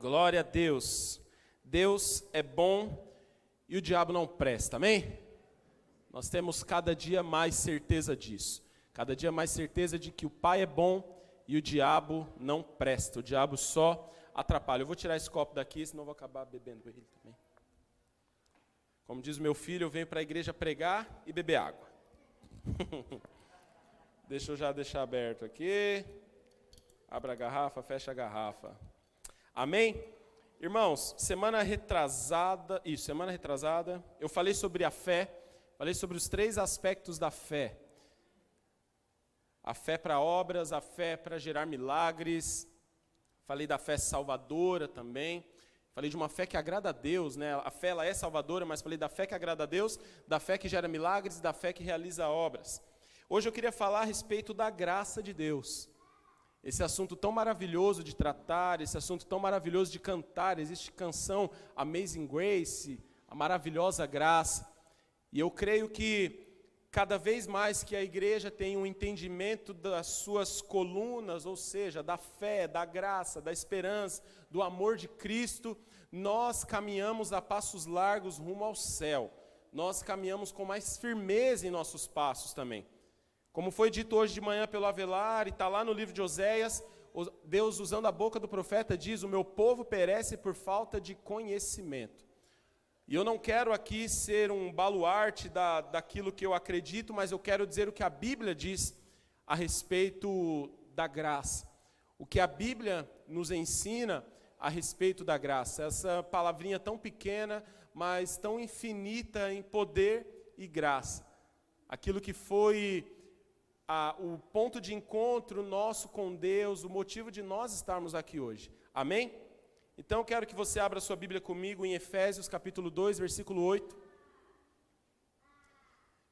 Glória a Deus. Deus é bom e o diabo não presta, amém? Nós temos cada dia mais certeza disso. Cada dia mais certeza de que o Pai é bom e o diabo não presta. O diabo só atrapalha. Eu vou tirar esse copo daqui, senão eu vou acabar bebendo ele também. Como diz meu filho, eu venho para a igreja pregar e beber água. Deixa eu já deixar aberto aqui. Abra a garrafa, fecha a garrafa. Amém? Irmãos, semana retrasada, isso, semana retrasada, eu falei sobre a fé, falei sobre os três aspectos da fé. A fé para obras, a fé para gerar milagres, falei da fé salvadora também. Falei de uma fé que agrada a Deus, né? A fé ela é salvadora, mas falei da fé que agrada a Deus, da fé que gera milagres da fé que realiza obras. Hoje eu queria falar a respeito da graça de Deus. Esse assunto tão maravilhoso de tratar, esse assunto tão maravilhoso de cantar, existe canção Amazing Grace, a maravilhosa graça. E eu creio que cada vez mais que a igreja tem um entendimento das suas colunas, ou seja, da fé, da graça, da esperança, do amor de Cristo, nós caminhamos a passos largos rumo ao céu. Nós caminhamos com mais firmeza em nossos passos também. Como foi dito hoje de manhã pelo Avelar, e está lá no livro de Oséias, Deus, usando a boca do profeta, diz: O meu povo perece por falta de conhecimento. E eu não quero aqui ser um baluarte da, daquilo que eu acredito, mas eu quero dizer o que a Bíblia diz a respeito da graça. O que a Bíblia nos ensina a respeito da graça. Essa palavrinha tão pequena, mas tão infinita em poder e graça. Aquilo que foi a, o ponto de encontro nosso com Deus, o motivo de nós estarmos aqui hoje. Amém? Então eu quero que você abra sua Bíblia comigo em Efésios capítulo 2, versículo 8.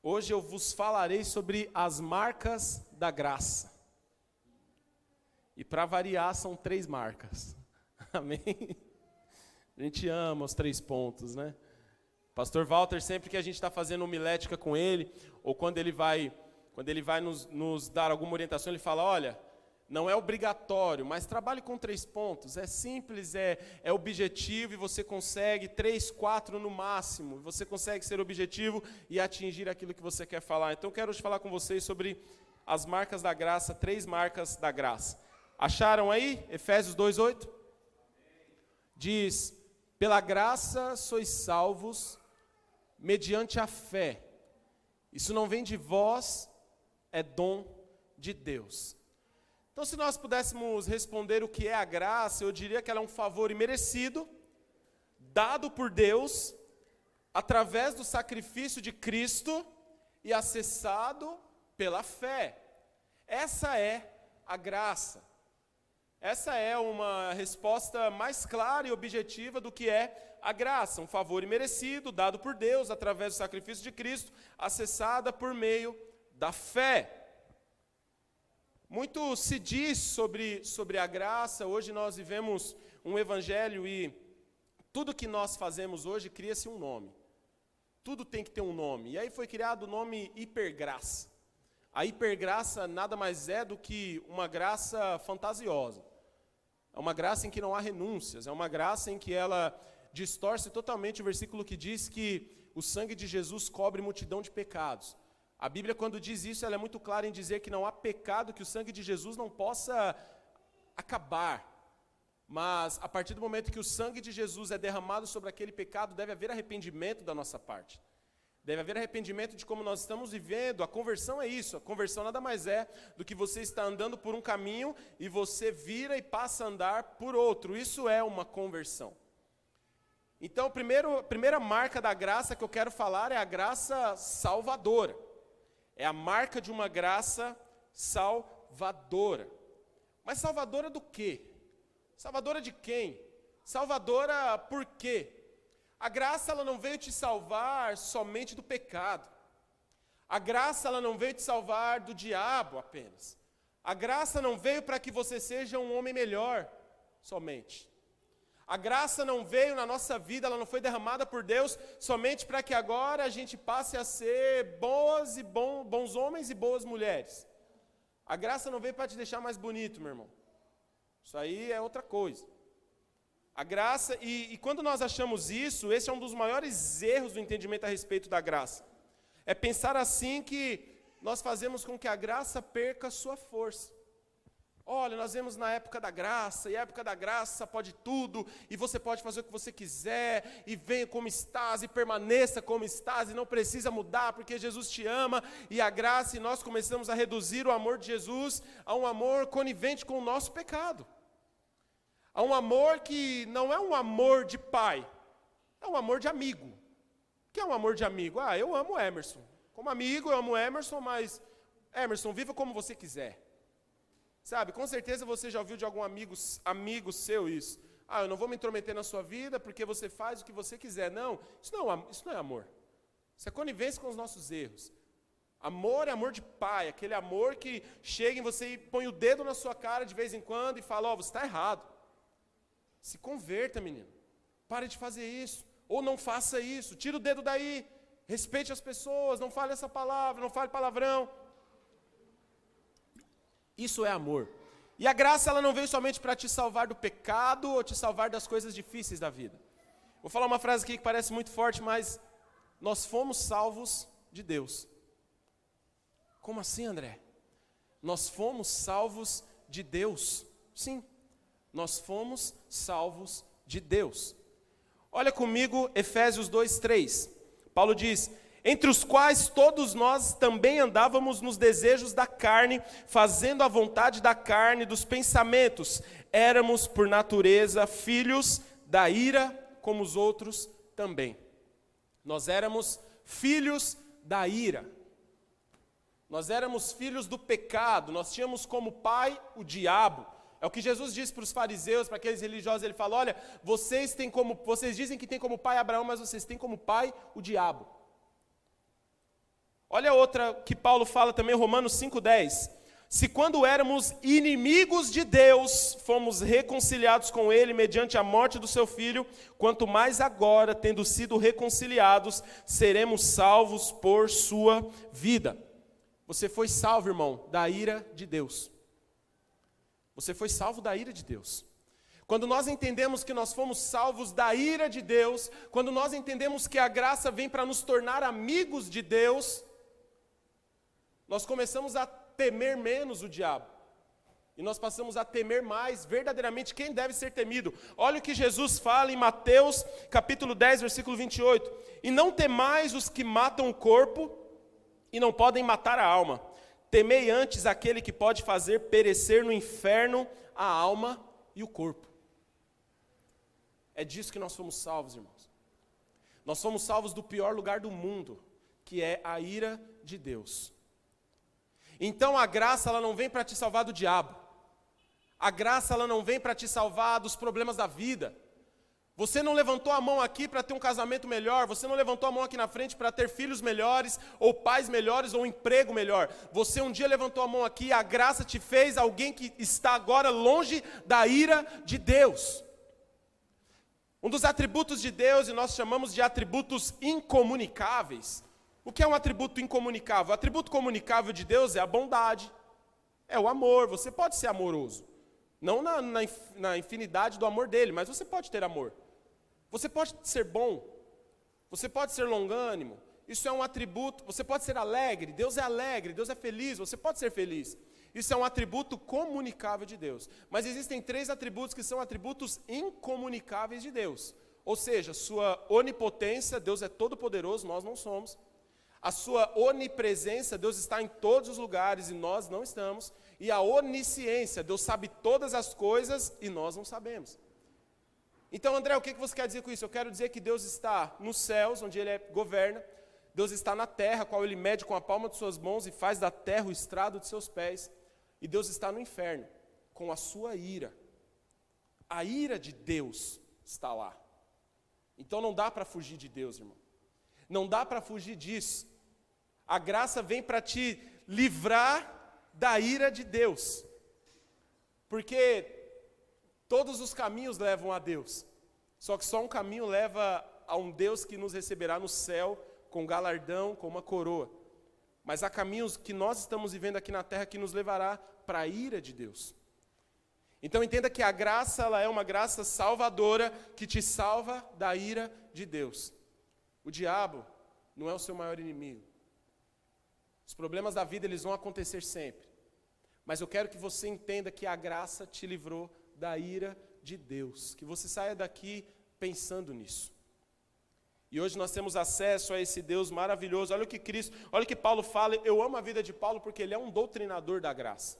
Hoje eu vos falarei sobre as marcas da graça. E para variar, são três marcas. Amém? A gente ama os três pontos, né? Pastor Walter, sempre que a gente está fazendo homilética com ele, ou quando ele vai quando ele vai nos, nos dar alguma orientação, ele fala: olha, não é obrigatório, mas trabalhe com três pontos. É simples, é, é objetivo e você consegue três, quatro no máximo. Você consegue ser objetivo e atingir aquilo que você quer falar. Então, quero hoje falar com vocês sobre as marcas da graça, três marcas da graça. Acharam aí? Efésios 2,8? Diz: Pela graça sois salvos, mediante a fé. Isso não vem de vós, é dom de Deus. Então, se nós pudéssemos responder o que é a graça, eu diria que ela é um favor imerecido, dado por Deus, através do sacrifício de Cristo e acessado pela fé. Essa é a graça. Essa é uma resposta mais clara e objetiva do que é a graça, um favor imerecido, dado por Deus através do sacrifício de Cristo, acessada por meio da fé. Muito se diz sobre, sobre a graça, hoje nós vivemos um evangelho e tudo que nós fazemos hoje cria-se um nome. Tudo tem que ter um nome. E aí foi criado o nome hipergraça. A hipergraça nada mais é do que uma graça fantasiosa. É uma graça em que não há renúncias, é uma graça em que ela distorce totalmente o versículo que diz que o sangue de Jesus cobre multidão de pecados. A Bíblia, quando diz isso, ela é muito clara em dizer que não há pecado que o sangue de Jesus não possa acabar. Mas a partir do momento que o sangue de Jesus é derramado sobre aquele pecado, deve haver arrependimento da nossa parte. Deve haver arrependimento de como nós estamos vivendo. A conversão é isso. A conversão nada mais é do que você está andando por um caminho e você vira e passa a andar por outro. Isso é uma conversão. Então, a primeira marca da graça que eu quero falar é a graça salvadora. É a marca de uma graça salvadora. Mas salvadora do quê? Salvadora de quem? Salvadora por quê? A graça ela não veio te salvar somente do pecado. A graça ela não veio te salvar do diabo apenas. A graça não veio para que você seja um homem melhor somente. A graça não veio na nossa vida, ela não foi derramada por Deus somente para que agora a gente passe a ser boas e bom, bons homens e boas mulheres. A graça não veio para te deixar mais bonito, meu irmão. Isso aí é outra coisa. A graça, e, e quando nós achamos isso, esse é um dos maiores erros do entendimento a respeito da graça. É pensar assim que nós fazemos com que a graça perca sua força. Olha, nós vemos na época da graça, e a época da graça pode tudo, e você pode fazer o que você quiser, e venha como estás, e permaneça como estás, e não precisa mudar, porque Jesus te ama, e a graça, e nós começamos a reduzir o amor de Jesus a um amor conivente com o nosso pecado. A um amor que não é um amor de pai, é um amor de amigo. O que é um amor de amigo? Ah, eu amo Emerson. Como amigo, eu amo Emerson, mas Emerson, viva como você quiser. Sabe, com certeza você já ouviu de algum amigo, amigo seu isso. Ah, eu não vou me intrometer na sua vida porque você faz o que você quiser. Não, isso não, é isso não é amor. Isso é conivência com os nossos erros. Amor é amor de pai, aquele amor que chega em você e põe o dedo na sua cara de vez em quando e fala: Ó, oh, você está errado. Se converta, menino. Pare de fazer isso. Ou não faça isso. Tira o dedo daí. Respeite as pessoas. Não fale essa palavra. Não fale palavrão. Isso é amor. E a graça ela não veio somente para te salvar do pecado ou te salvar das coisas difíceis da vida. Vou falar uma frase aqui que parece muito forte, mas nós fomos salvos de Deus. Como assim, André? Nós fomos salvos de Deus. Sim, nós fomos salvos de Deus. Olha comigo Efésios 2:3. Paulo diz: entre os quais todos nós também andávamos nos desejos da carne, fazendo a vontade da carne, dos pensamentos. Éramos, por natureza, filhos da ira, como os outros também. Nós éramos filhos da ira. Nós éramos filhos do pecado, nós tínhamos como pai o diabo. É o que Jesus disse para os fariseus, para aqueles religiosos, ele fala: "Olha, vocês têm como, vocês dizem que têm como pai Abraão, mas vocês têm como pai o diabo". Olha outra que Paulo fala também, Romanos 5,10. Se quando éramos inimigos de Deus, fomos reconciliados com Ele mediante a morte do seu Filho, quanto mais agora, tendo sido reconciliados, seremos salvos por sua vida. Você foi salvo, irmão, da ira de Deus. Você foi salvo da ira de Deus. Quando nós entendemos que nós fomos salvos da ira de Deus, quando nós entendemos que a graça vem para nos tornar amigos de Deus, nós começamos a temer menos o diabo. E nós passamos a temer mais verdadeiramente quem deve ser temido. Olha o que Jesus fala em Mateus, capítulo 10, versículo 28. E não temais os que matam o corpo e não podem matar a alma. Temei antes aquele que pode fazer perecer no inferno a alma e o corpo. É disso que nós fomos salvos, irmãos. Nós fomos salvos do pior lugar do mundo, que é a ira de Deus. Então a graça ela não vem para te salvar do diabo. A graça ela não vem para te salvar dos problemas da vida. Você não levantou a mão aqui para ter um casamento melhor, você não levantou a mão aqui na frente para ter filhos melhores, ou pais melhores, ou um emprego melhor. Você um dia levantou a mão aqui e a graça te fez alguém que está agora longe da ira de Deus. Um dos atributos de Deus, e nós chamamos de atributos incomunicáveis, o que é um atributo incomunicável? O atributo comunicável de Deus é a bondade, é o amor. Você pode ser amoroso. Não na, na, na, infinidade do amor dele, mas você pode ter amor. Você pode ser bom. Você pode ser longânimo. Isso é um atributo. Você pode ser alegre. Deus é alegre, Deus é feliz. Você pode ser feliz. Isso é um atributo comunicável de Deus. Mas existem três atributos que são atributos incomunicáveis de Deus. Ou seja, sua onipotência, Deus é todo poderoso, nós não somos. A sua onipresença, Deus está em todos os lugares e nós não estamos. E a onisciência, Deus sabe todas as coisas e nós não sabemos. Então, André, o que você quer dizer com isso? Eu quero dizer que Deus está nos céus, onde Ele é, governa. Deus está na terra, qual Ele mede com a palma de suas mãos e faz da terra o estrado de seus pés. E Deus está no inferno, com a sua ira. A ira de Deus está lá. Então não dá para fugir de Deus, irmão. Não dá para fugir disso. A graça vem para te livrar da ira de Deus. Porque todos os caminhos levam a Deus. Só que só um caminho leva a um Deus que nos receberá no céu com galardão, com uma coroa. Mas há caminhos que nós estamos vivendo aqui na terra que nos levará para a ira de Deus. Então entenda que a graça ela é uma graça salvadora que te salva da ira de Deus. O diabo não é o seu maior inimigo. Os problemas da vida eles vão acontecer sempre. Mas eu quero que você entenda que a graça te livrou da ira de Deus, que você saia daqui pensando nisso. E hoje nós temos acesso a esse Deus maravilhoso. Olha o que Cristo, olha o que Paulo fala. Eu amo a vida de Paulo porque ele é um doutrinador da graça.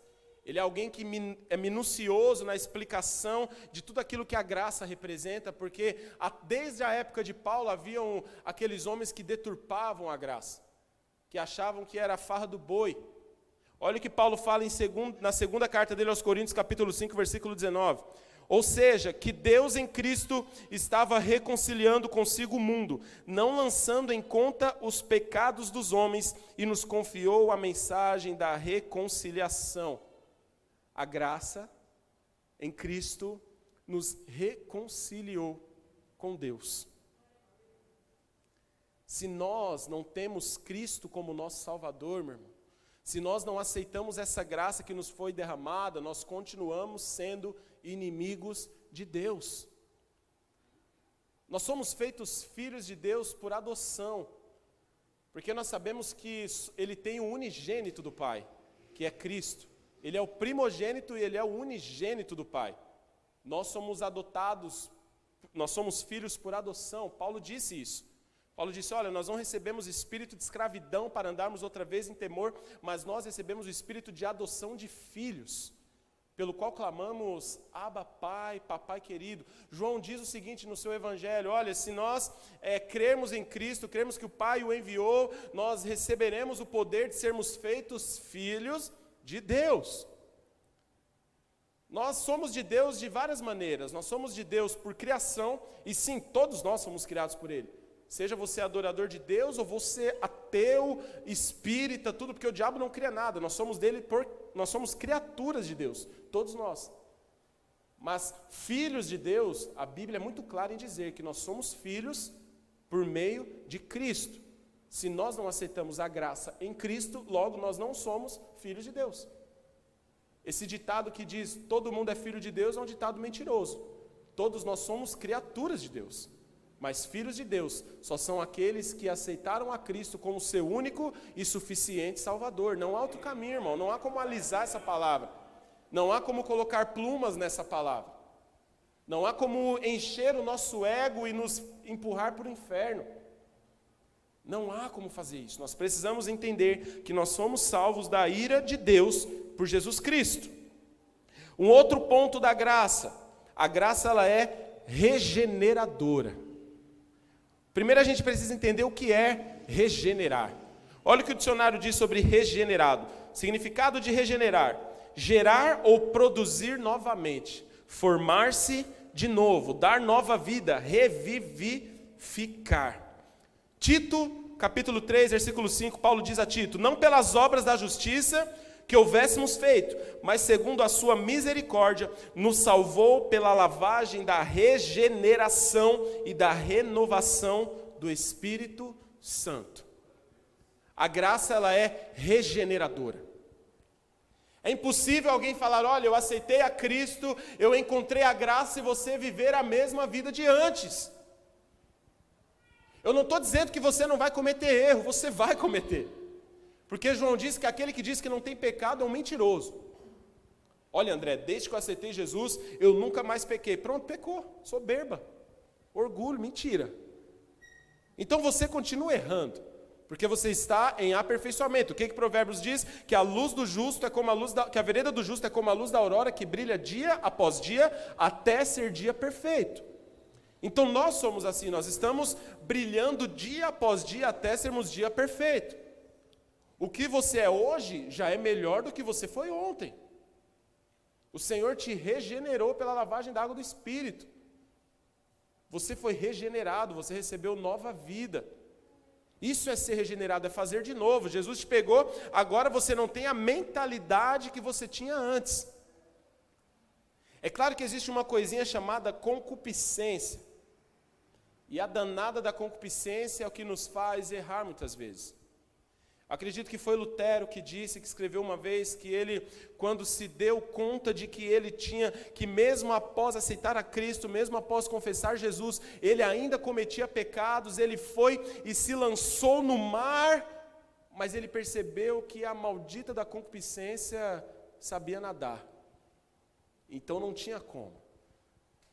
Ele é alguém que é minucioso na explicação de tudo aquilo que a graça representa, porque desde a época de Paulo haviam aqueles homens que deturpavam a graça, que achavam que era a farra do boi. Olha o que Paulo fala segundo, na segunda carta dele aos Coríntios, capítulo 5, versículo 19. Ou seja, que Deus em Cristo estava reconciliando consigo o mundo, não lançando em conta os pecados dos homens, e nos confiou a mensagem da reconciliação. A graça em Cristo nos reconciliou com Deus. Se nós não temos Cristo como nosso Salvador, meu irmão, se nós não aceitamos essa graça que nos foi derramada, nós continuamos sendo inimigos de Deus. Nós somos feitos filhos de Deus por adoção, porque nós sabemos que Ele tem o unigênito do Pai, que é Cristo. Ele é o primogênito e Ele é o unigênito do Pai. Nós somos adotados, nós somos filhos por adoção. Paulo disse isso. Paulo disse: Olha, nós não recebemos espírito de escravidão para andarmos outra vez em temor, mas nós recebemos o espírito de adoção de filhos pelo qual clamamos, Abba Pai, Papai querido. João diz o seguinte no seu Evangelho: olha, se nós é, crermos em Cristo, cremos que o Pai o enviou, nós receberemos o poder de sermos feitos filhos de Deus. Nós somos de Deus de várias maneiras. Nós somos de Deus por criação, e sim, todos nós somos criados por Ele. Seja você adorador de Deus ou você ateu, espírita, tudo, porque o diabo não cria nada. Nós somos dele por nós somos criaturas de Deus, todos nós. Mas filhos de Deus, a Bíblia é muito clara em dizer que nós somos filhos por meio de Cristo. Se nós não aceitamos a graça em Cristo, logo nós não somos filhos de Deus. Esse ditado que diz todo mundo é filho de Deus é um ditado mentiroso. Todos nós somos criaturas de Deus. Mas filhos de Deus só são aqueles que aceitaram a Cristo como seu único e suficiente Salvador. Não há outro caminho, irmão. Não há como alisar essa palavra. Não há como colocar plumas nessa palavra. Não há como encher o nosso ego e nos empurrar para o inferno. Não há como fazer isso. Nós precisamos entender que nós somos salvos da ira de Deus por Jesus Cristo. Um outro ponto da graça. A graça ela é regeneradora. Primeiro a gente precisa entender o que é regenerar. Olha o que o dicionário diz sobre regenerado. Significado de regenerar: gerar ou produzir novamente, formar-se de novo, dar nova vida, revivificar. Tito, capítulo 3, versículo 5, Paulo diz a Tito: Não pelas obras da justiça que houvéssemos feito, mas segundo a sua misericórdia, nos salvou pela lavagem da regeneração e da renovação do Espírito Santo. A graça ela é regeneradora. É impossível alguém falar: "Olha, eu aceitei a Cristo, eu encontrei a graça e você viver a mesma vida de antes". Eu não estou dizendo que você não vai cometer erro, você vai cometer. Porque João diz que aquele que diz que não tem pecado é um mentiroso. Olha, André, desde que eu aceitei Jesus, eu nunca mais pequei. Pronto, pecou. Soberba. Orgulho, mentira. Então você continua errando, porque você está em aperfeiçoamento. O que, que Provérbios diz? Que a luz do justo é como a luz da, que a vereda do justo é como a luz da aurora que brilha dia após dia até ser dia perfeito. Então nós somos assim, nós estamos brilhando dia após dia até sermos dia perfeito. O que você é hoje já é melhor do que você foi ontem. O Senhor te regenerou pela lavagem da água do Espírito. Você foi regenerado, você recebeu nova vida. Isso é ser regenerado, é fazer de novo. Jesus te pegou, agora você não tem a mentalidade que você tinha antes. É claro que existe uma coisinha chamada concupiscência. E a danada da concupiscência é o que nos faz errar muitas vezes. Acredito que foi Lutero que disse, que escreveu uma vez, que ele, quando se deu conta de que ele tinha, que mesmo após aceitar a Cristo, mesmo após confessar Jesus, ele ainda cometia pecados, ele foi e se lançou no mar, mas ele percebeu que a maldita da concupiscência sabia nadar. Então não tinha como.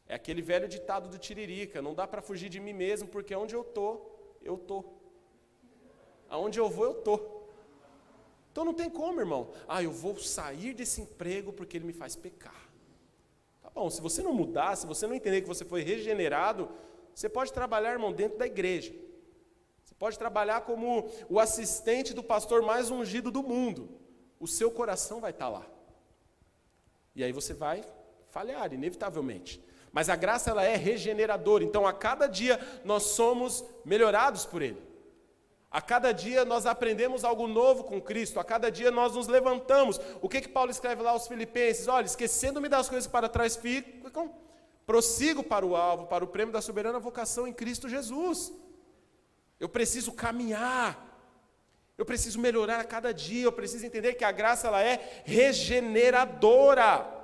É aquele velho ditado do Tiririca: não dá para fugir de mim mesmo, porque onde eu estou, eu estou. Aonde eu vou, eu estou. Então não tem como, irmão. Ah, eu vou sair desse emprego porque ele me faz pecar. Tá bom, se você não mudar, se você não entender que você foi regenerado, você pode trabalhar, irmão, dentro da igreja. Você pode trabalhar como o assistente do pastor mais ungido do mundo. O seu coração vai estar lá. E aí você vai falhar, inevitavelmente. Mas a graça ela é regeneradora. Então a cada dia nós somos melhorados por ele. A cada dia nós aprendemos algo novo com Cristo, a cada dia nós nos levantamos. O que que Paulo escreve lá aos Filipenses? Olha, esquecendo-me das coisas para trás ficam, prossigo para o alvo, para o prêmio da soberana vocação em Cristo Jesus. Eu preciso caminhar. Eu preciso melhorar a cada dia, eu preciso entender que a graça ela é regeneradora.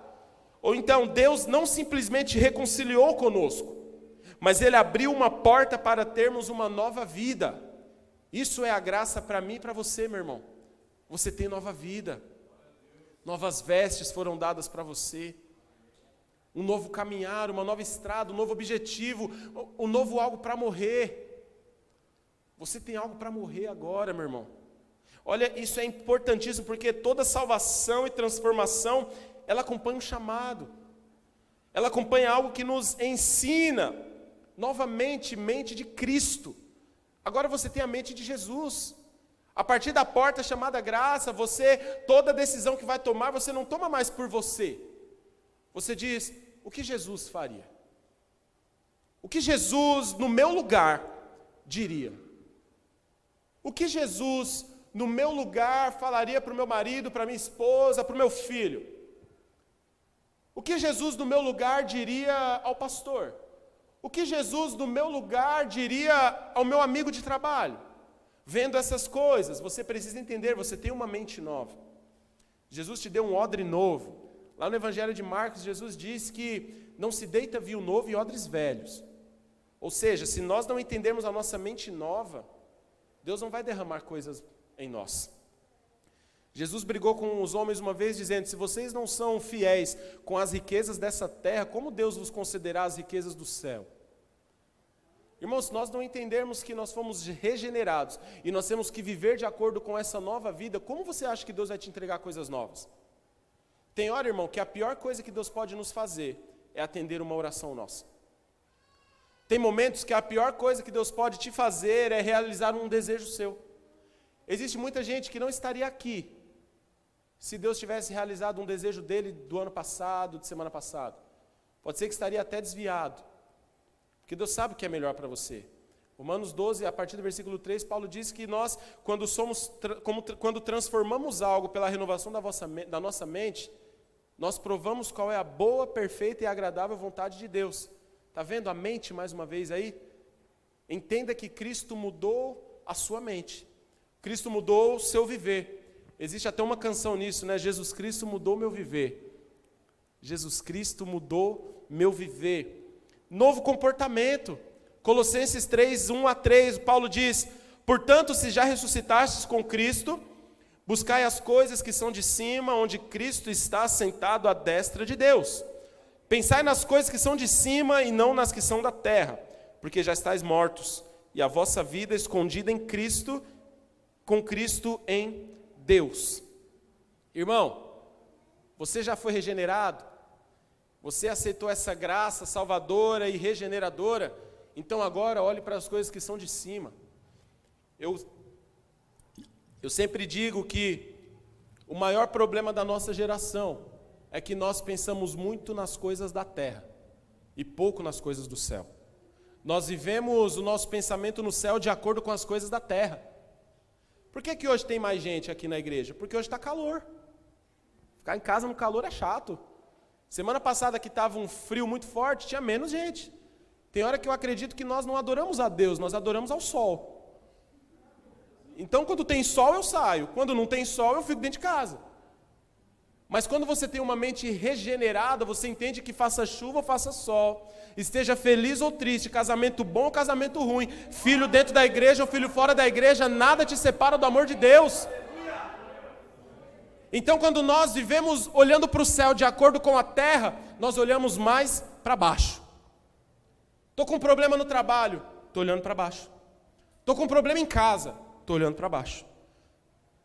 Ou então Deus não simplesmente reconciliou conosco, mas ele abriu uma porta para termos uma nova vida. Isso é a graça para mim e para você, meu irmão. Você tem nova vida. Novas vestes foram dadas para você. Um novo caminhar, uma nova estrada, um novo objetivo, um novo algo para morrer. Você tem algo para morrer agora, meu irmão. Olha, isso é importantíssimo porque toda salvação e transformação, ela acompanha um chamado. Ela acompanha algo que nos ensina novamente mente de Cristo. Agora você tem a mente de Jesus. A partir da porta chamada graça, você, toda decisão que vai tomar, você não toma mais por você. Você diz: o que Jesus faria? O que Jesus, no meu lugar, diria? O que Jesus, no meu lugar, falaria para o meu marido, para minha esposa, para o meu filho? O que Jesus, no meu lugar, diria ao pastor? O que Jesus, no meu lugar, diria ao meu amigo de trabalho? Vendo essas coisas, você precisa entender, você tem uma mente nova. Jesus te deu um odre novo. Lá no Evangelho de Marcos, Jesus diz que não se deita vinho novo e odres velhos. Ou seja, se nós não entendermos a nossa mente nova, Deus não vai derramar coisas em nós. Jesus brigou com os homens uma vez, dizendo: Se vocês não são fiéis com as riquezas dessa terra, como Deus vos concederá as riquezas do céu? Irmãos, se nós não entendermos que nós fomos regenerados e nós temos que viver de acordo com essa nova vida, como você acha que Deus vai te entregar coisas novas? Tem hora, irmão, que a pior coisa que Deus pode nos fazer é atender uma oração nossa. Tem momentos que a pior coisa que Deus pode te fazer é realizar um desejo seu. Existe muita gente que não estaria aqui se Deus tivesse realizado um desejo dele do ano passado, de semana passada. Pode ser que estaria até desviado. Porque Deus sabe o que é melhor para você. Romanos 12, a partir do versículo 3, Paulo diz que nós, quando, somos, como, quando transformamos algo pela renovação da, vossa, da nossa mente, nós provamos qual é a boa, perfeita e agradável vontade de Deus. Está vendo a mente mais uma vez aí? Entenda que Cristo mudou a sua mente. Cristo mudou o seu viver. Existe até uma canção nisso, né? Jesus Cristo mudou meu viver. Jesus Cristo mudou meu viver. Novo comportamento. Colossenses 3, 1 a 3, Paulo diz: Portanto, se já ressuscitastes com Cristo, buscai as coisas que são de cima, onde Cristo está sentado à destra de Deus. Pensai nas coisas que são de cima e não nas que são da terra, porque já estáis mortos, e a vossa vida escondida em Cristo, com Cristo em Deus. Irmão, você já foi regenerado? Você aceitou essa graça salvadora e regeneradora? Então agora olhe para as coisas que são de cima. Eu, eu sempre digo que o maior problema da nossa geração é que nós pensamos muito nas coisas da terra e pouco nas coisas do céu. Nós vivemos o nosso pensamento no céu de acordo com as coisas da terra. Por que, que hoje tem mais gente aqui na igreja? Porque hoje está calor. Ficar em casa no calor é chato. Semana passada que estava um frio muito forte, tinha menos gente. Tem hora que eu acredito que nós não adoramos a Deus, nós adoramos ao sol. Então, quando tem sol, eu saio. Quando não tem sol, eu fico dentro de casa. Mas quando você tem uma mente regenerada, você entende que faça chuva ou faça sol, esteja feliz ou triste, casamento bom ou casamento ruim, filho dentro da igreja ou filho fora da igreja, nada te separa do amor de Deus. Então, quando nós vivemos olhando para o céu de acordo com a terra, nós olhamos mais para baixo. Estou com um problema no trabalho, estou olhando para baixo. Estou com um problema em casa, estou olhando para baixo.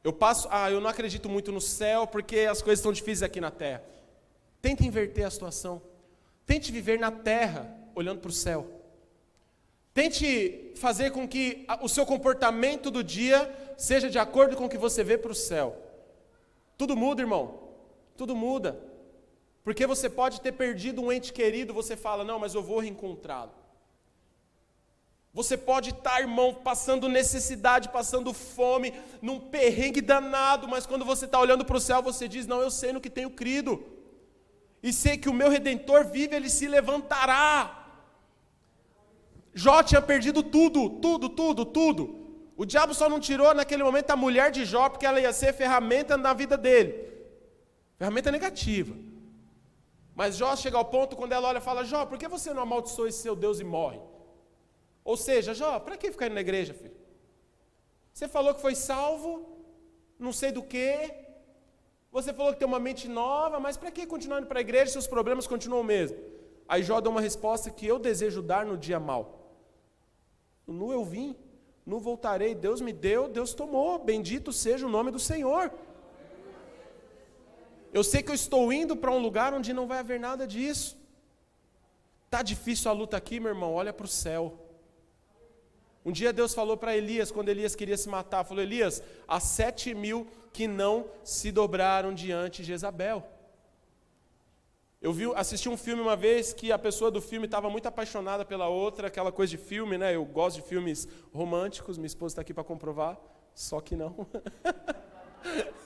Eu passo, ah, eu não acredito muito no céu porque as coisas estão difíceis aqui na terra. Tente inverter a situação. Tente viver na terra, olhando para o céu. Tente fazer com que o seu comportamento do dia seja de acordo com o que você vê para o céu. Tudo muda, irmão. Tudo muda. Porque você pode ter perdido um ente querido, você fala, não, mas eu vou reencontrá-lo. Você pode estar, irmão, passando necessidade, passando fome, num perrengue danado, mas quando você está olhando para o céu, você diz: Não, eu sei no que tenho crido, e sei que o meu redentor vive, ele se levantará. Jó tinha perdido tudo, tudo, tudo, tudo. O diabo só não tirou naquele momento a mulher de Jó, porque ela ia ser ferramenta na vida dele ferramenta negativa. Mas Jó chega ao ponto quando ela olha e fala: Jó, por que você não amaldiçoa esse seu Deus e morre? Ou seja, Jó, para que ficar indo na igreja, filho? Você falou que foi salvo, não sei do que. Você falou que tem uma mente nova, mas para que continuar indo para a igreja se os problemas continuam o mesmo? Aí Jó dá uma resposta que eu desejo dar no dia mal. No eu vim, no voltarei. Deus me deu, Deus tomou. Bendito seja o nome do Senhor. Eu sei que eu estou indo para um lugar onde não vai haver nada disso. Tá difícil a luta aqui, meu irmão. Olha para o céu. Um dia Deus falou para Elias, quando Elias queria se matar, falou: Elias, há sete mil que não se dobraram diante de Jezabel. Eu vi, assisti um filme uma vez que a pessoa do filme estava muito apaixonada pela outra, aquela coisa de filme, né? Eu gosto de filmes românticos, minha esposa está aqui para comprovar, só que não.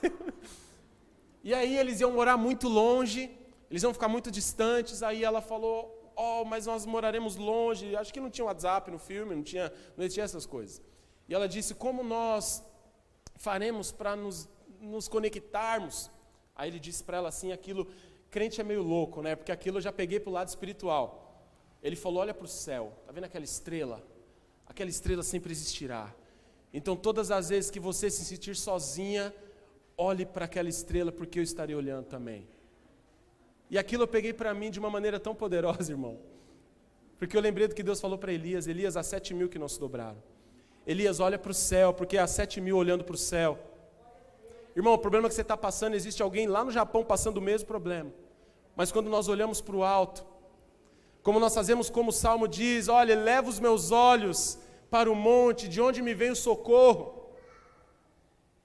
e aí eles iam morar muito longe, eles iam ficar muito distantes, aí ela falou: oh, mas nós moraremos longe. Acho que não tinha WhatsApp no filme, não tinha, não tinha essas coisas. E ela disse: como nós faremos para nos, nos conectarmos? Aí ele disse para ela assim: aquilo, crente é meio louco, né? Porque aquilo eu já peguei para o lado espiritual. Ele falou: olha para o céu, tá vendo aquela estrela? Aquela estrela sempre existirá. Então, todas as vezes que você se sentir sozinha, olhe para aquela estrela, porque eu estarei olhando também. E aquilo eu peguei para mim de uma maneira tão poderosa, irmão. Porque eu lembrei do que Deus falou para Elias: Elias, há sete mil que não se dobraram. Elias, olha para o céu, porque há sete mil olhando para o céu. Irmão, o problema que você está passando, existe alguém lá no Japão passando o mesmo problema. Mas quando nós olhamos para o alto, como nós fazemos como o Salmo diz: Olha, leva os meus olhos para o monte, de onde me vem o socorro.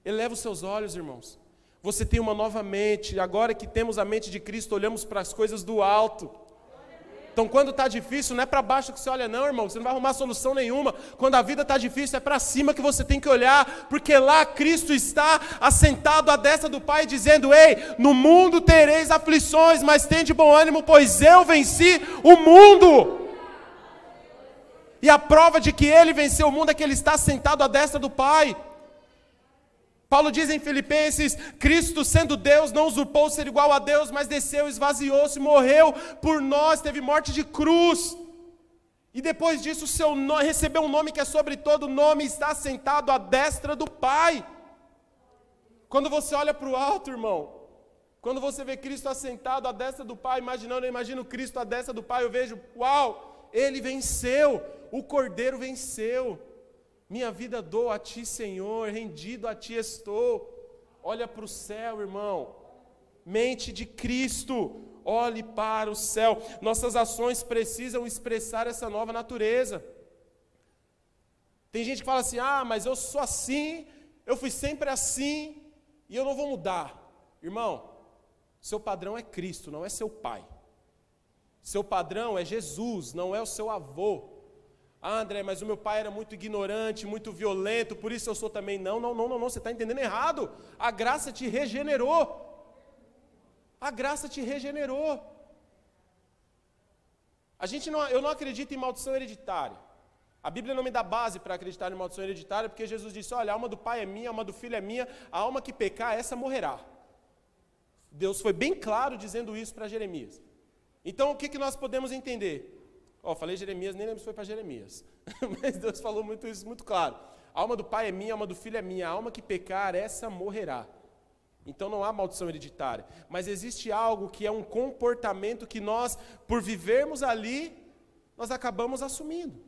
Eleva os seus olhos, irmãos. Você tem uma nova mente. Agora que temos a mente de Cristo, olhamos para as coisas do alto. Então, quando está difícil, não é para baixo que você olha, não, irmão. Você não vai arrumar solução nenhuma. Quando a vida está difícil, é para cima que você tem que olhar, porque lá Cristo está assentado à destra do Pai, dizendo: Ei, no mundo tereis aflições, mas tende bom ânimo, pois eu venci o mundo. E a prova de que ele venceu o mundo é que ele está sentado à destra do Pai. Paulo diz em Filipenses: Cristo, sendo Deus, não usurpou ser igual a Deus, mas desceu, esvaziou-se, morreu por nós, teve morte de cruz. E depois disso, seu nome, recebeu um nome que é sobre todo nome, está sentado à destra do Pai. Quando você olha para o alto, irmão, quando você vê Cristo assentado à destra do Pai, imaginando, eu imagino Cristo à destra do Pai, eu vejo, uau, ele venceu, o Cordeiro venceu. Minha vida dou a ti, Senhor, rendido a ti estou. Olha para o céu, irmão. Mente de Cristo, olhe para o céu. Nossas ações precisam expressar essa nova natureza. Tem gente que fala assim: ah, mas eu sou assim, eu fui sempre assim e eu não vou mudar. Irmão, seu padrão é Cristo, não é seu pai. Seu padrão é Jesus, não é o seu avô. Ah, André, mas o meu pai era muito ignorante, muito violento, por isso eu sou também. Não, não, não, não, não você está entendendo errado. A graça te regenerou. A graça te regenerou. A gente não, eu não acredito em maldição hereditária. A Bíblia não me dá base para acreditar em maldição hereditária, porque Jesus disse: olha, a alma do pai é minha, a alma do filho é minha, a alma que pecar, essa morrerá. Deus foi bem claro dizendo isso para Jeremias. Então, o que, que nós podemos entender? Ó, falei Jeremias, nem lembro se foi para Jeremias. Mas Deus falou muito isso, muito claro. A alma do pai é minha, a alma do filho é minha, a alma que pecar, essa morrerá. Então não há maldição hereditária. Mas existe algo que é um comportamento que nós, por vivermos ali, nós acabamos assumindo.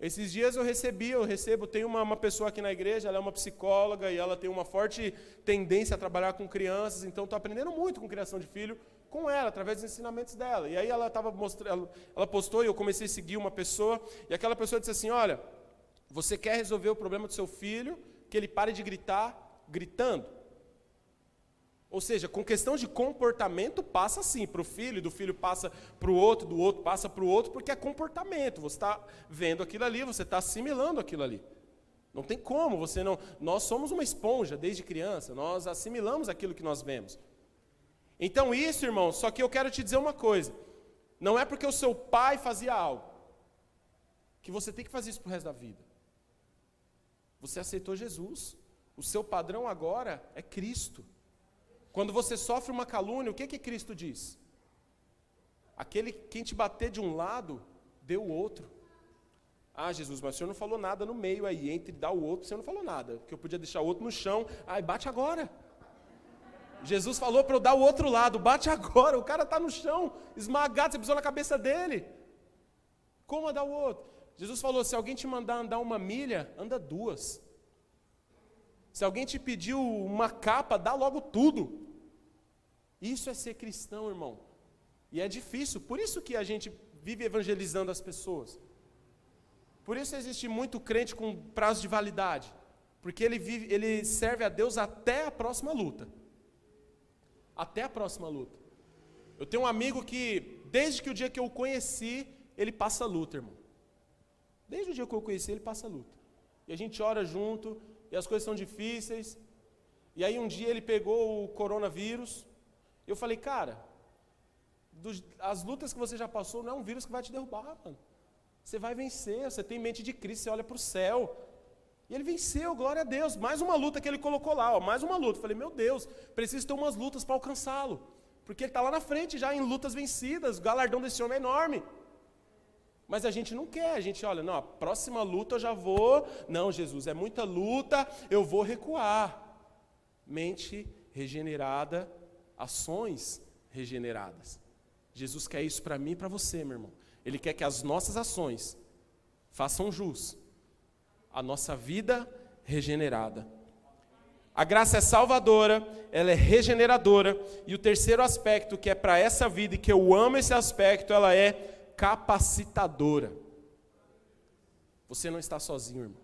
Esses dias eu recebi, eu recebo, tem uma, uma pessoa aqui na igreja, ela é uma psicóloga e ela tem uma forte tendência a trabalhar com crianças, então estou aprendendo muito com criação de filho com ela, através dos ensinamentos dela. E aí ela estava mostrando, ela postou e eu comecei a seguir uma pessoa, e aquela pessoa disse assim: Olha, você quer resolver o problema do seu filho, que ele pare de gritar, gritando. Ou seja, com questão de comportamento, passa assim para o filho, do filho passa para o outro, do outro passa para o outro, porque é comportamento. Você está vendo aquilo ali, você está assimilando aquilo ali. Não tem como, você não. Nós somos uma esponja desde criança, nós assimilamos aquilo que nós vemos. Então, isso, irmão, só que eu quero te dizer uma coisa: não é porque o seu pai fazia algo, que você tem que fazer isso para o resto da vida. Você aceitou Jesus, o seu padrão agora é Cristo. Quando você sofre uma calúnia, o que, que Cristo diz? Aquele quem te bater de um lado, dê o outro. Ah, Jesus, mas o senhor não falou nada no meio aí, entre dar o outro, o senhor não falou nada, porque eu podia deixar o outro no chão. Ai, bate agora. Jesus falou para eu dar o outro lado, bate agora, o cara está no chão, esmagado, você pisou na cabeça dele. Como dar o outro? Jesus falou: se alguém te mandar andar uma milha, anda duas. Se alguém te pediu uma capa, dá logo tudo. Isso é ser cristão, irmão. E é difícil, por isso que a gente vive evangelizando as pessoas. Por isso existe muito crente com prazo de validade, porque ele vive, ele serve a Deus até a próxima luta até a próxima luta. Eu tenho um amigo que, desde que o dia que eu o conheci, ele passa luta, irmão. Desde o dia que eu o conheci, ele passa luta. E a gente ora junto, e as coisas são difíceis. E aí um dia ele pegou o coronavírus. Eu falei, cara, as lutas que você já passou não é um vírus que vai te derrubar, mano. Você vai vencer, você tem mente de Cristo, você olha para o céu. E ele venceu, glória a Deus. Mais uma luta que ele colocou lá, ó, mais uma luta. Falei, meu Deus, preciso ter umas lutas para alcançá-lo. Porque ele está lá na frente já em lutas vencidas. O galardão desse homem é enorme. Mas a gente não quer, a gente olha, não, a próxima luta eu já vou. Não, Jesus, é muita luta, eu vou recuar. Mente regenerada, ações regeneradas. Jesus quer isso para mim e para você, meu irmão. Ele quer que as nossas ações façam jus a nossa vida regenerada. A graça é salvadora, ela é regeneradora, e o terceiro aspecto que é para essa vida e que eu amo esse aspecto, ela é capacitadora. Você não está sozinho, irmão.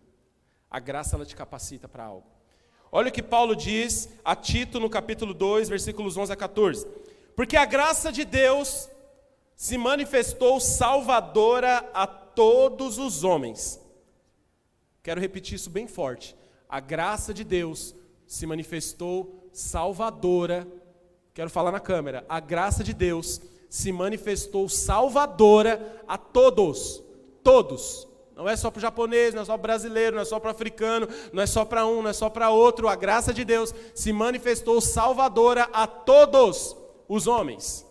A graça ela te capacita para algo. Olha o que Paulo diz a Tito no capítulo 2, versículos 11 a 14. Porque a graça de Deus se manifestou salvadora a todos os homens Quero repetir isso bem forte. A graça de Deus se manifestou salvadora. Quero falar na câmera. A graça de Deus se manifestou salvadora a todos. Todos. Não é só para o japonês, não é só para o brasileiro, não é só para o africano, não é só para um, não é só para outro. A graça de Deus se manifestou salvadora a todos os homens.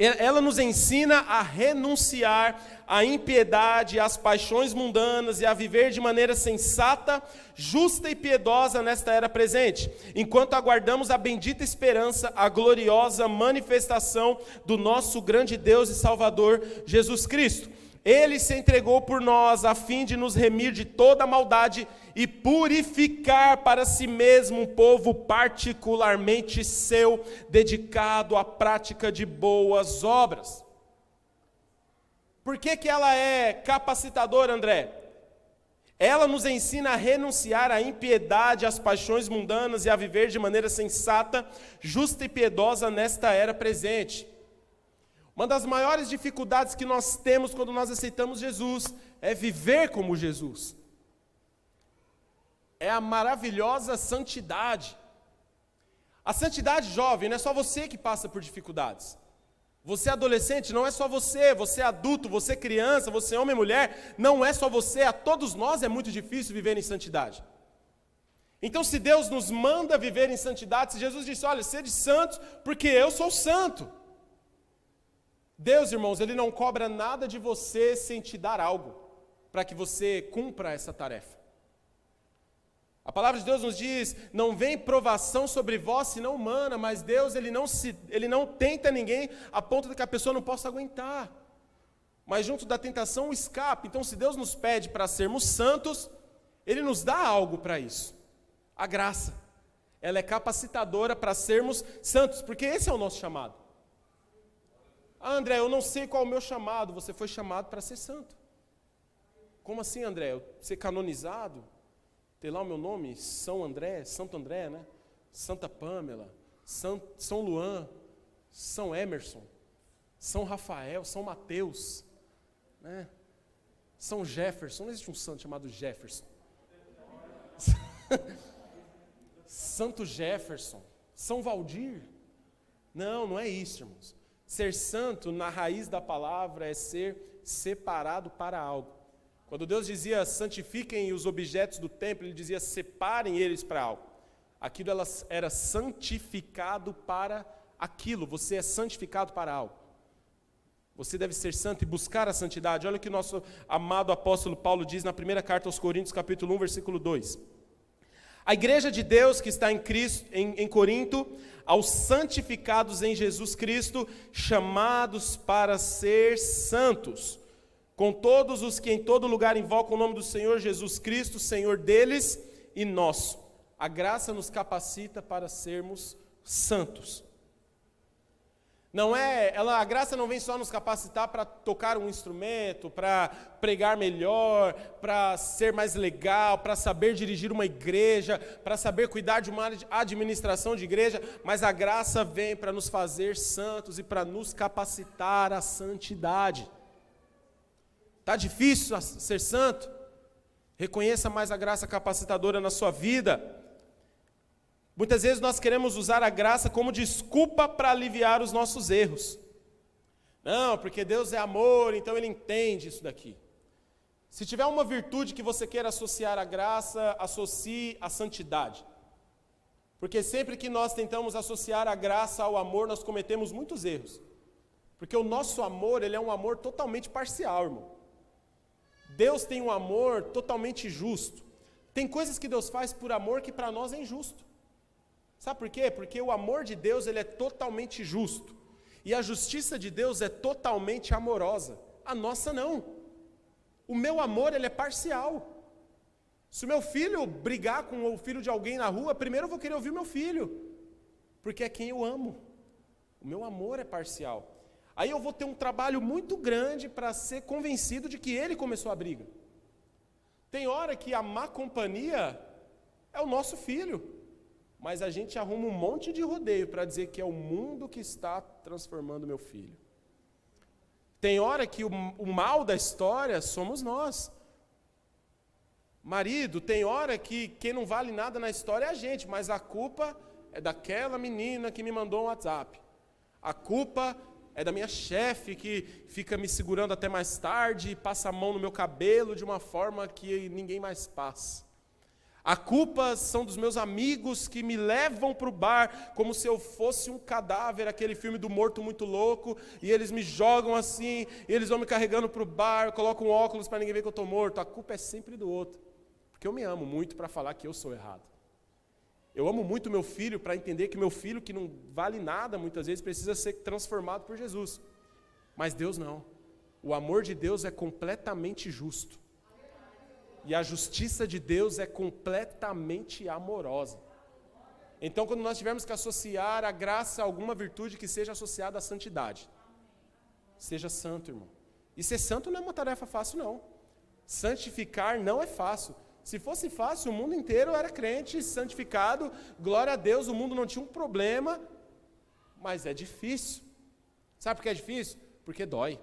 Ela nos ensina a renunciar à impiedade, às paixões mundanas e a viver de maneira sensata, justa e piedosa nesta era presente, enquanto aguardamos a bendita esperança, a gloriosa manifestação do nosso grande Deus e Salvador Jesus Cristo ele se entregou por nós a fim de nos remir de toda maldade e purificar para si mesmo um povo particularmente seu, dedicado à prática de boas obras. Por que, que ela é capacitadora, André? Ela nos ensina a renunciar à impiedade, às paixões mundanas e a viver de maneira sensata, justa e piedosa nesta era presente. Uma das maiores dificuldades que nós temos quando nós aceitamos Jesus é viver como Jesus. É a maravilhosa santidade. A santidade, jovem, não é só você que passa por dificuldades. Você é adolescente, não é só você, você é adulto, você é criança, você homem e mulher, não é só você, a todos nós é muito difícil viver em santidade. Então, se Deus nos manda viver em santidade, se Jesus disse, olha, sede santos, porque eu sou santo. Deus, irmãos, Ele não cobra nada de você sem te dar algo, para que você cumpra essa tarefa. A palavra de Deus nos diz: não vem provação sobre vós, senão humana, mas Deus ele não, se, ele não tenta ninguém a ponto de que a pessoa não possa aguentar. Mas junto da tentação, o escape. Então, se Deus nos pede para sermos santos, Ele nos dá algo para isso a graça. Ela é capacitadora para sermos santos, porque esse é o nosso chamado. Ah, André, eu não sei qual é o meu chamado. Você foi chamado para ser santo. Como assim, André? Ser canonizado? Ter lá o meu nome? São André, Santo André, né? Santa Pâmela, São, São Luan, São Emerson, São Rafael, São Mateus, né? São Jefferson. Não existe um santo chamado Jefferson. Santo Jefferson, São Valdir. Não, não é isso, irmãos. Ser santo, na raiz da palavra, é ser separado para algo. Quando Deus dizia santifiquem os objetos do templo, Ele dizia separem eles para algo. Aquilo era santificado para aquilo. Você é santificado para algo. Você deve ser santo e buscar a santidade. Olha o que o nosso amado apóstolo Paulo diz na primeira carta aos Coríntios, capítulo 1, versículo 2. A igreja de Deus que está em, Cristo, em, em Corinto, aos santificados em Jesus Cristo, chamados para ser santos, com todos os que em todo lugar invocam o nome do Senhor Jesus Cristo, Senhor deles e nosso. A graça nos capacita para sermos santos. Não é, ela, a graça não vem só nos capacitar para tocar um instrumento, para pregar melhor, para ser mais legal, para saber dirigir uma igreja, para saber cuidar de uma administração de igreja, mas a graça vem para nos fazer santos e para nos capacitar à santidade. Tá difícil ser santo? Reconheça mais a graça capacitadora na sua vida. Muitas vezes nós queremos usar a graça como desculpa para aliviar os nossos erros. Não, porque Deus é amor, então Ele entende isso daqui. Se tiver uma virtude que você queira associar à graça, associe à santidade. Porque sempre que nós tentamos associar a graça ao amor, nós cometemos muitos erros. Porque o nosso amor, ele é um amor totalmente parcial, irmão. Deus tem um amor totalmente justo. Tem coisas que Deus faz por amor que para nós é injusto. Sabe por quê? Porque o amor de Deus ele é totalmente justo. E a justiça de Deus é totalmente amorosa. A nossa não. O meu amor ele é parcial. Se o meu filho brigar com o filho de alguém na rua, primeiro eu vou querer ouvir meu filho, porque é quem eu amo. O meu amor é parcial. Aí eu vou ter um trabalho muito grande para ser convencido de que ele começou a briga. Tem hora que a má companhia é o nosso filho mas a gente arruma um monte de rodeio para dizer que é o mundo que está transformando meu filho. Tem hora que o, o mal da história somos nós. Marido, tem hora que quem não vale nada na história é a gente, mas a culpa é daquela menina que me mandou um WhatsApp. A culpa é da minha chefe que fica me segurando até mais tarde e passa a mão no meu cabelo de uma forma que ninguém mais passa. A culpa são dos meus amigos que me levam para o bar como se eu fosse um cadáver, aquele filme do morto muito louco, e eles me jogam assim, e eles vão me carregando para o bar, colocam um óculos para ninguém ver que eu estou morto. A culpa é sempre do outro, porque eu me amo muito para falar que eu sou errado. Eu amo muito meu filho para entender que meu filho, que não vale nada muitas vezes, precisa ser transformado por Jesus. Mas Deus não. O amor de Deus é completamente justo. E a justiça de Deus é completamente amorosa. Então, quando nós tivermos que associar a graça a alguma virtude que seja associada à santidade, seja santo, irmão. E ser santo não é uma tarefa fácil, não. Santificar não é fácil. Se fosse fácil, o mundo inteiro era crente, santificado, glória a Deus, o mundo não tinha um problema, mas é difícil. Sabe por que é difícil? Porque dói.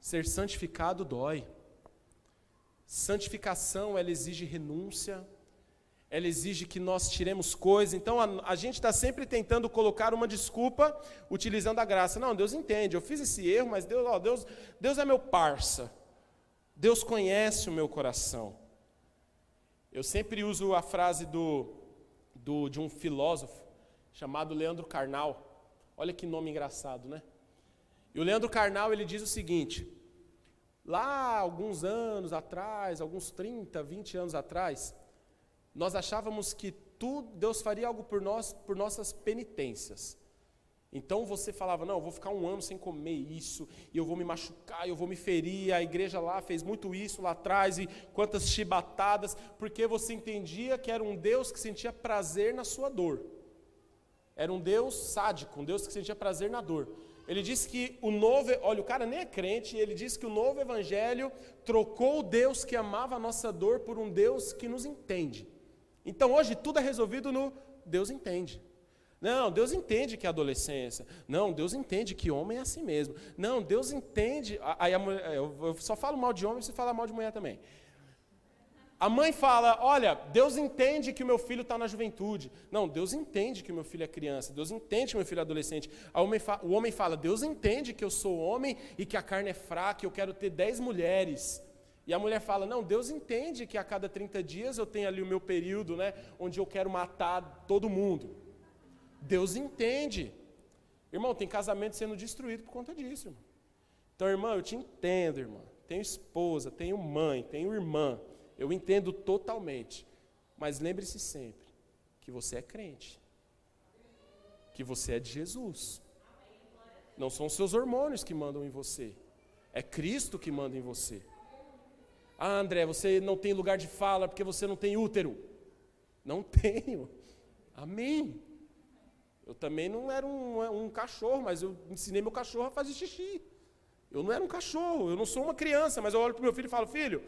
Ser santificado dói. Santificação, ela exige renúncia, ela exige que nós tiremos coisas. Então a, a gente está sempre tentando colocar uma desculpa utilizando a graça. Não, Deus entende, eu fiz esse erro, mas Deus, ó, Deus, Deus é meu parça. Deus conhece o meu coração. Eu sempre uso a frase do, do, de um filósofo chamado Leandro Carnal. Olha que nome engraçado, né? E o Leandro Carnal ele diz o seguinte: lá alguns anos atrás, alguns 30, 20 anos atrás, nós achávamos que tudo, Deus faria algo por nós por nossas penitências. Então você falava, não, eu vou ficar um ano sem comer isso, e eu vou me machucar, eu vou me ferir, a igreja lá fez muito isso lá atrás, e quantas chibatadas, porque você entendia que era um Deus que sentia prazer na sua dor. Era um Deus sádico, um Deus que sentia prazer na dor. Ele disse que o novo, olha, o cara nem é crente, ele disse que o novo evangelho trocou o Deus que amava a nossa dor por um Deus que nos entende. Então hoje tudo é resolvido no Deus entende. Não, Deus entende que é adolescência. Não, Deus entende que homem é assim mesmo. Não, Deus entende. Aí mulher, eu só falo mal de homem, você fala mal de mulher também. A mãe fala: Olha, Deus entende que o meu filho está na juventude. Não, Deus entende que o meu filho é criança. Deus entende que o meu filho é adolescente. o homem fala: Deus entende que eu sou homem e que a carne é fraca, eu quero ter dez mulheres. E a mulher fala: Não, Deus entende que a cada 30 dias eu tenho ali o meu período, né, onde eu quero matar todo mundo. Deus entende. Irmão, tem casamento sendo destruído por conta disso, irmão. Então, irmão, eu te entendo, irmão. Tenho esposa, tenho mãe, tenho irmã. Eu entendo totalmente. Mas lembre-se sempre que você é crente. Que você é de Jesus. Não são seus hormônios que mandam em você. É Cristo que manda em você. Ah, André, você não tem lugar de fala porque você não tem útero. Não tenho. Amém. Eu também não era um, um, cachorro, mas eu ensinei meu cachorro a fazer xixi. Eu não era um cachorro, eu não sou uma criança, mas eu olho para o meu filho e falo: Filho,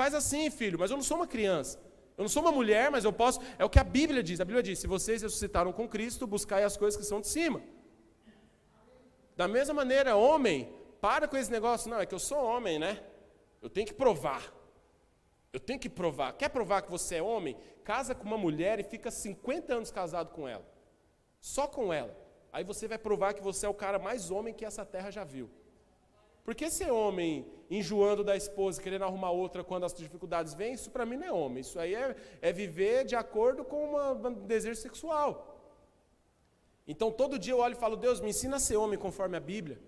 faz assim, filho, mas eu não sou uma criança. Eu não sou uma mulher, mas eu posso. É o que a Bíblia diz. A Bíblia diz: se vocês ressuscitaram com Cristo, buscai as coisas que são de cima. Da mesma maneira, homem, para com esse negócio. Não, é que eu sou homem, né? Eu tenho que provar. Eu tenho que provar. Quer provar que você é homem? Casa com uma mulher e fica 50 anos casado com ela. Só com ela. Aí você vai provar que você é o cara mais homem que essa terra já viu. Porque ser homem enjoando da esposa, querendo arrumar outra quando as dificuldades vêm, isso para mim não é homem. Isso aí é, é viver de acordo com um desejo sexual. Então todo dia eu olho e falo, Deus, me ensina a ser homem conforme a Bíblia.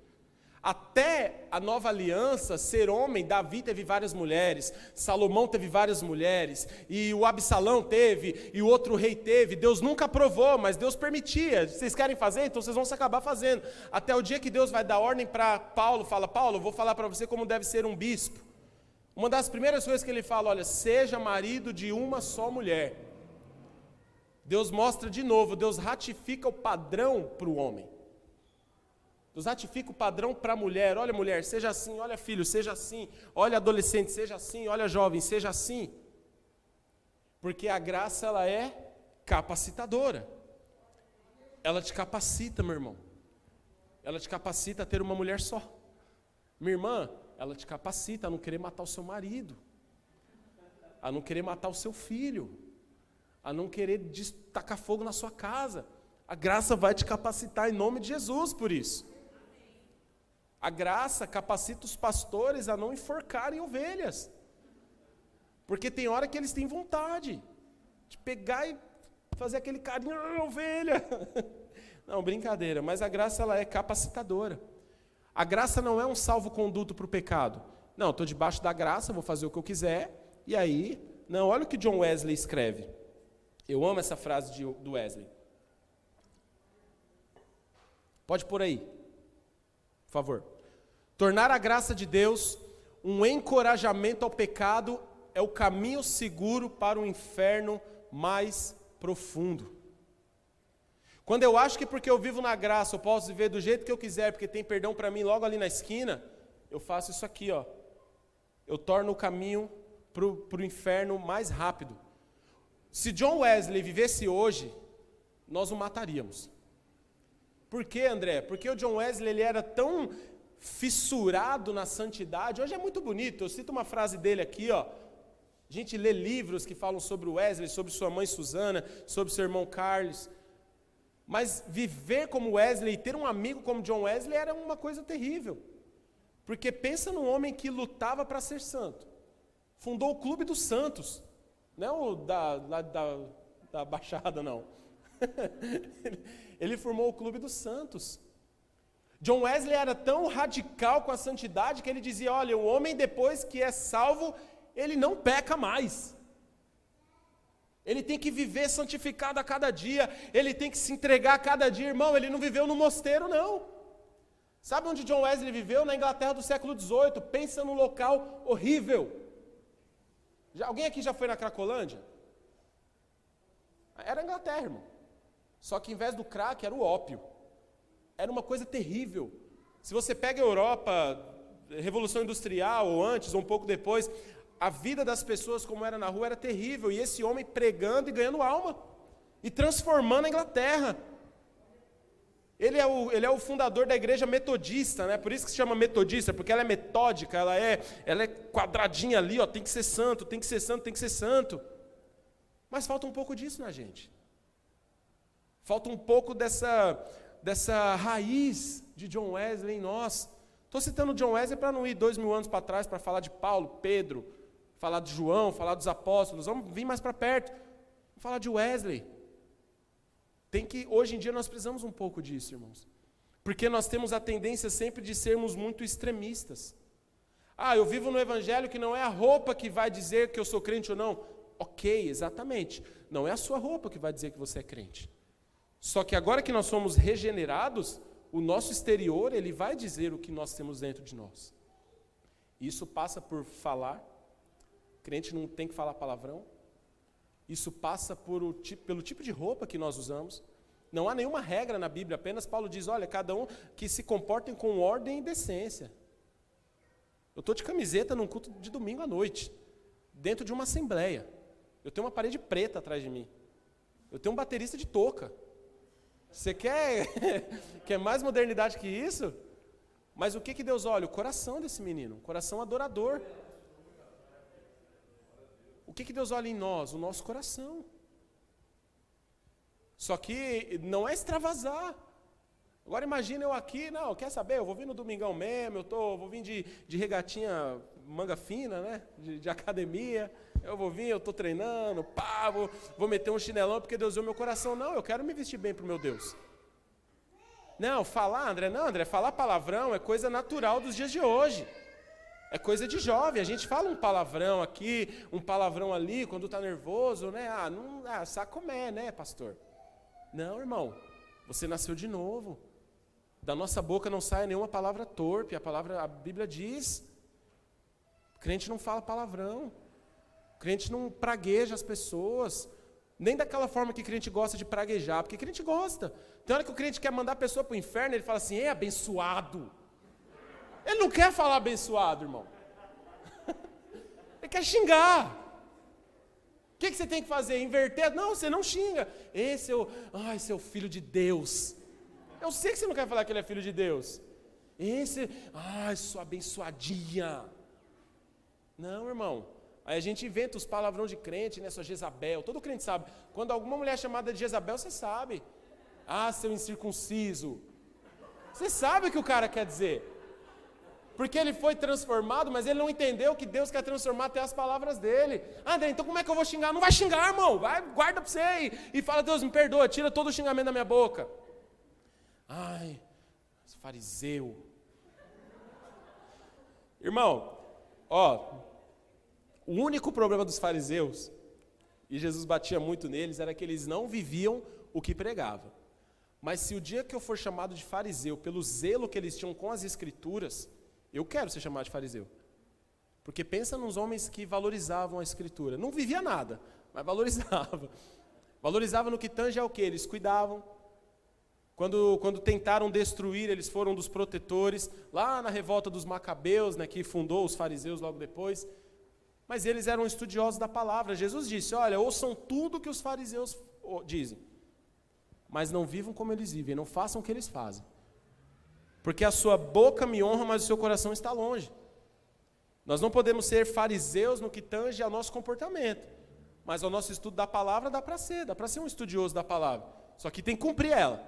Até a nova aliança ser homem, Davi teve várias mulheres, Salomão teve várias mulheres, e o Absalão teve, e o outro rei teve. Deus nunca aprovou, mas Deus permitia. Vocês querem fazer? Então vocês vão se acabar fazendo. Até o dia que Deus vai dar ordem para Paulo, fala: Paulo, vou falar para você como deve ser um bispo. Uma das primeiras coisas que ele fala: olha, seja marido de uma só mulher. Deus mostra de novo, Deus ratifica o padrão para o homem. Deus ratifica o padrão para a mulher. Olha, mulher, seja assim. Olha, filho, seja assim. Olha, adolescente, seja assim. Olha, jovem, seja assim. Porque a graça, ela é capacitadora. Ela te capacita, meu irmão. Ela te capacita a ter uma mulher só. Minha irmã, ela te capacita a não querer matar o seu marido, a não querer matar o seu filho, a não querer tacar fogo na sua casa. A graça vai te capacitar em nome de Jesus por isso. A graça capacita os pastores a não enforcarem ovelhas. Porque tem hora que eles têm vontade de pegar e fazer aquele carinho, ah, ovelha. Não, brincadeira, mas a graça ela é capacitadora. A graça não é um salvo-conduto para o pecado. Não, estou debaixo da graça, vou fazer o que eu quiser, e aí. Não, olha o que John Wesley escreve. Eu amo essa frase de, do Wesley. Pode por aí. Por favor. Tornar a graça de Deus um encorajamento ao pecado é o caminho seguro para o inferno mais profundo. Quando eu acho que porque eu vivo na graça eu posso viver do jeito que eu quiser, porque tem perdão para mim logo ali na esquina, eu faço isso aqui, ó. Eu torno o caminho para o inferno mais rápido. Se John Wesley vivesse hoje, nós o mataríamos. Por quê, André? Porque o John Wesley ele era tão fissurado na santidade. Hoje é muito bonito. Eu cito uma frase dele aqui, ó. A gente lê livros que falam sobre o Wesley, sobre sua mãe Susana, sobre seu irmão Carlos. Mas viver como Wesley e ter um amigo como John Wesley era uma coisa terrível. Porque pensa num homem que lutava para ser santo. Fundou o Clube dos Santos. Não é o da, da, da, da Baixada, não. Ele formou o Clube dos Santos. John Wesley era tão radical com a santidade que ele dizia: olha, o homem depois que é salvo, ele não peca mais. Ele tem que viver santificado a cada dia, ele tem que se entregar a cada dia, irmão. Ele não viveu no mosteiro, não. Sabe onde John Wesley viveu? Na Inglaterra do século XVIII. Pensa num local horrível. Já, alguém aqui já foi na Cracolândia? Era Inglaterra, irmão. Só que em vez do crack era o ópio. Era uma coisa terrível. Se você pega a Europa, Revolução Industrial, ou antes, ou um pouco depois, a vida das pessoas como era na rua era terrível. E esse homem pregando e ganhando alma. E transformando a Inglaterra. Ele é, o, ele é o fundador da igreja metodista, né? por isso que se chama metodista, porque ela é metódica, ela é, ela é quadradinha ali, ó, tem que ser santo, tem que ser santo, tem que ser santo. Mas falta um pouco disso na gente. Falta um pouco dessa, dessa raiz de John Wesley em nós. Estou citando John Wesley para não ir dois mil anos para trás para falar de Paulo, Pedro, falar de João, falar dos apóstolos. Vamos vir mais para perto. Vamos falar de Wesley. Tem que, hoje em dia nós precisamos um pouco disso, irmãos. Porque nós temos a tendência sempre de sermos muito extremistas. Ah, eu vivo no evangelho que não é a roupa que vai dizer que eu sou crente ou não. OK, exatamente. Não é a sua roupa que vai dizer que você é crente. Só que agora que nós somos regenerados, o nosso exterior, ele vai dizer o que nós temos dentro de nós. Isso passa por falar. Crente não tem que falar palavrão. Isso passa por tipo, pelo tipo de roupa que nós usamos. Não há nenhuma regra na Bíblia, apenas Paulo diz: olha, cada um que se comportem com ordem e decência. Eu estou de camiseta num culto de domingo à noite, dentro de uma assembleia. Eu tenho uma parede preta atrás de mim. Eu tenho um baterista de touca. Você quer, quer mais modernidade que isso? Mas o que, que Deus olha? O coração desse menino, o coração adorador. O que, que Deus olha em nós? O nosso coração. Só que não é extravasar. Agora imagina eu aqui, não, quer saber? Eu vou vir no domingão mesmo, eu tô, vou vir de, de regatinha manga fina, né? De, de academia. Eu vou vir, eu estou treinando, pá, vou, vou meter um chinelão porque Deus viu meu coração. Não, eu quero me vestir bem para o meu Deus. Não, falar, André, não, André, falar palavrão é coisa natural dos dias de hoje. É coisa de jovem. A gente fala um palavrão aqui, um palavrão ali, quando está nervoso, né? Ah, não, ah, sacomé, né, pastor? Não, irmão. Você nasceu de novo. Da nossa boca não sai nenhuma palavra torpe. A palavra, a Bíblia diz. O crente não fala palavrão. O crente não pragueja as pessoas, nem daquela forma que o crente gosta de praguejar, porque o crente gosta. Tem hora que o crente quer mandar a pessoa para o inferno, ele fala assim: é abençoado. Ele não quer falar abençoado, irmão. ele quer xingar. O que, que você tem que fazer? Inverter? Não, você não xinga. Esse é o, ai, seu filho de Deus. Eu sei que você não quer falar que ele é filho de Deus. Esse, ai, sua abençoadinha. Não, irmão. Aí a gente inventa os palavrão de crente, né? Sua Jezabel. Todo crente sabe. Quando alguma mulher é chamada de Jezabel, você sabe. Ah, seu incircunciso. Você sabe o que o cara quer dizer. Porque ele foi transformado, mas ele não entendeu que Deus quer transformar até as palavras dele. Ah, André, então como é que eu vou xingar? Não vai xingar, irmão. Vai, guarda para você aí. E fala, Deus, me perdoa, tira todo o xingamento da minha boca. Ai, fariseu. Irmão, ó, o único problema dos fariseus, e Jesus batia muito neles, era que eles não viviam o que pregavam. Mas se o dia que eu for chamado de fariseu, pelo zelo que eles tinham com as escrituras, eu quero ser chamado de fariseu. Porque pensa nos homens que valorizavam a escritura. Não vivia nada, mas valorizava. Valorizava no que tange ao que? Eles cuidavam. Quando, quando tentaram destruir, eles foram dos protetores. Lá na revolta dos macabeus, né, que fundou os fariseus logo depois, mas eles eram estudiosos da palavra. Jesus disse: Olha, ouçam tudo que os fariseus dizem, mas não vivam como eles vivem, não façam o que eles fazem. Porque a sua boca me honra, mas o seu coração está longe. Nós não podemos ser fariseus no que tange ao nosso comportamento, mas ao nosso estudo da palavra dá para ser, dá para ser um estudioso da palavra. Só que tem que cumprir ela.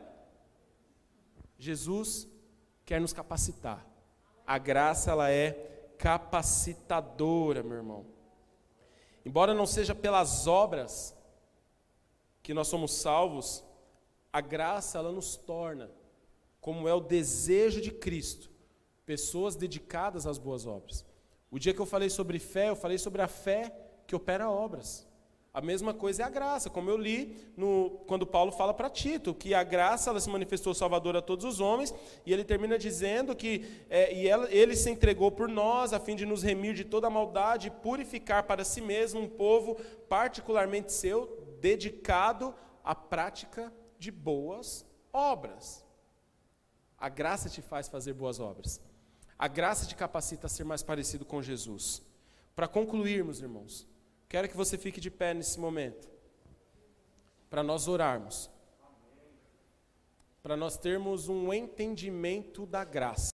Jesus quer nos capacitar. A graça ela é capacitadora, meu irmão. Embora não seja pelas obras que nós somos salvos, a graça ela nos torna, como é o desejo de Cristo, pessoas dedicadas às boas obras. O dia que eu falei sobre fé, eu falei sobre a fé que opera obras. A mesma coisa é a graça, como eu li no, quando Paulo fala para Tito, que a graça ela se manifestou salvadora a todos os homens, e ele termina dizendo que é, e ela, ele se entregou por nós, a fim de nos remir de toda a maldade e purificar para si mesmo um povo particularmente seu, dedicado à prática de boas obras. A graça te faz fazer boas obras. A graça te capacita a ser mais parecido com Jesus. Para concluirmos, irmãos, quero que você fique de pé nesse momento, para nós orarmos, para nós termos um entendimento da graça.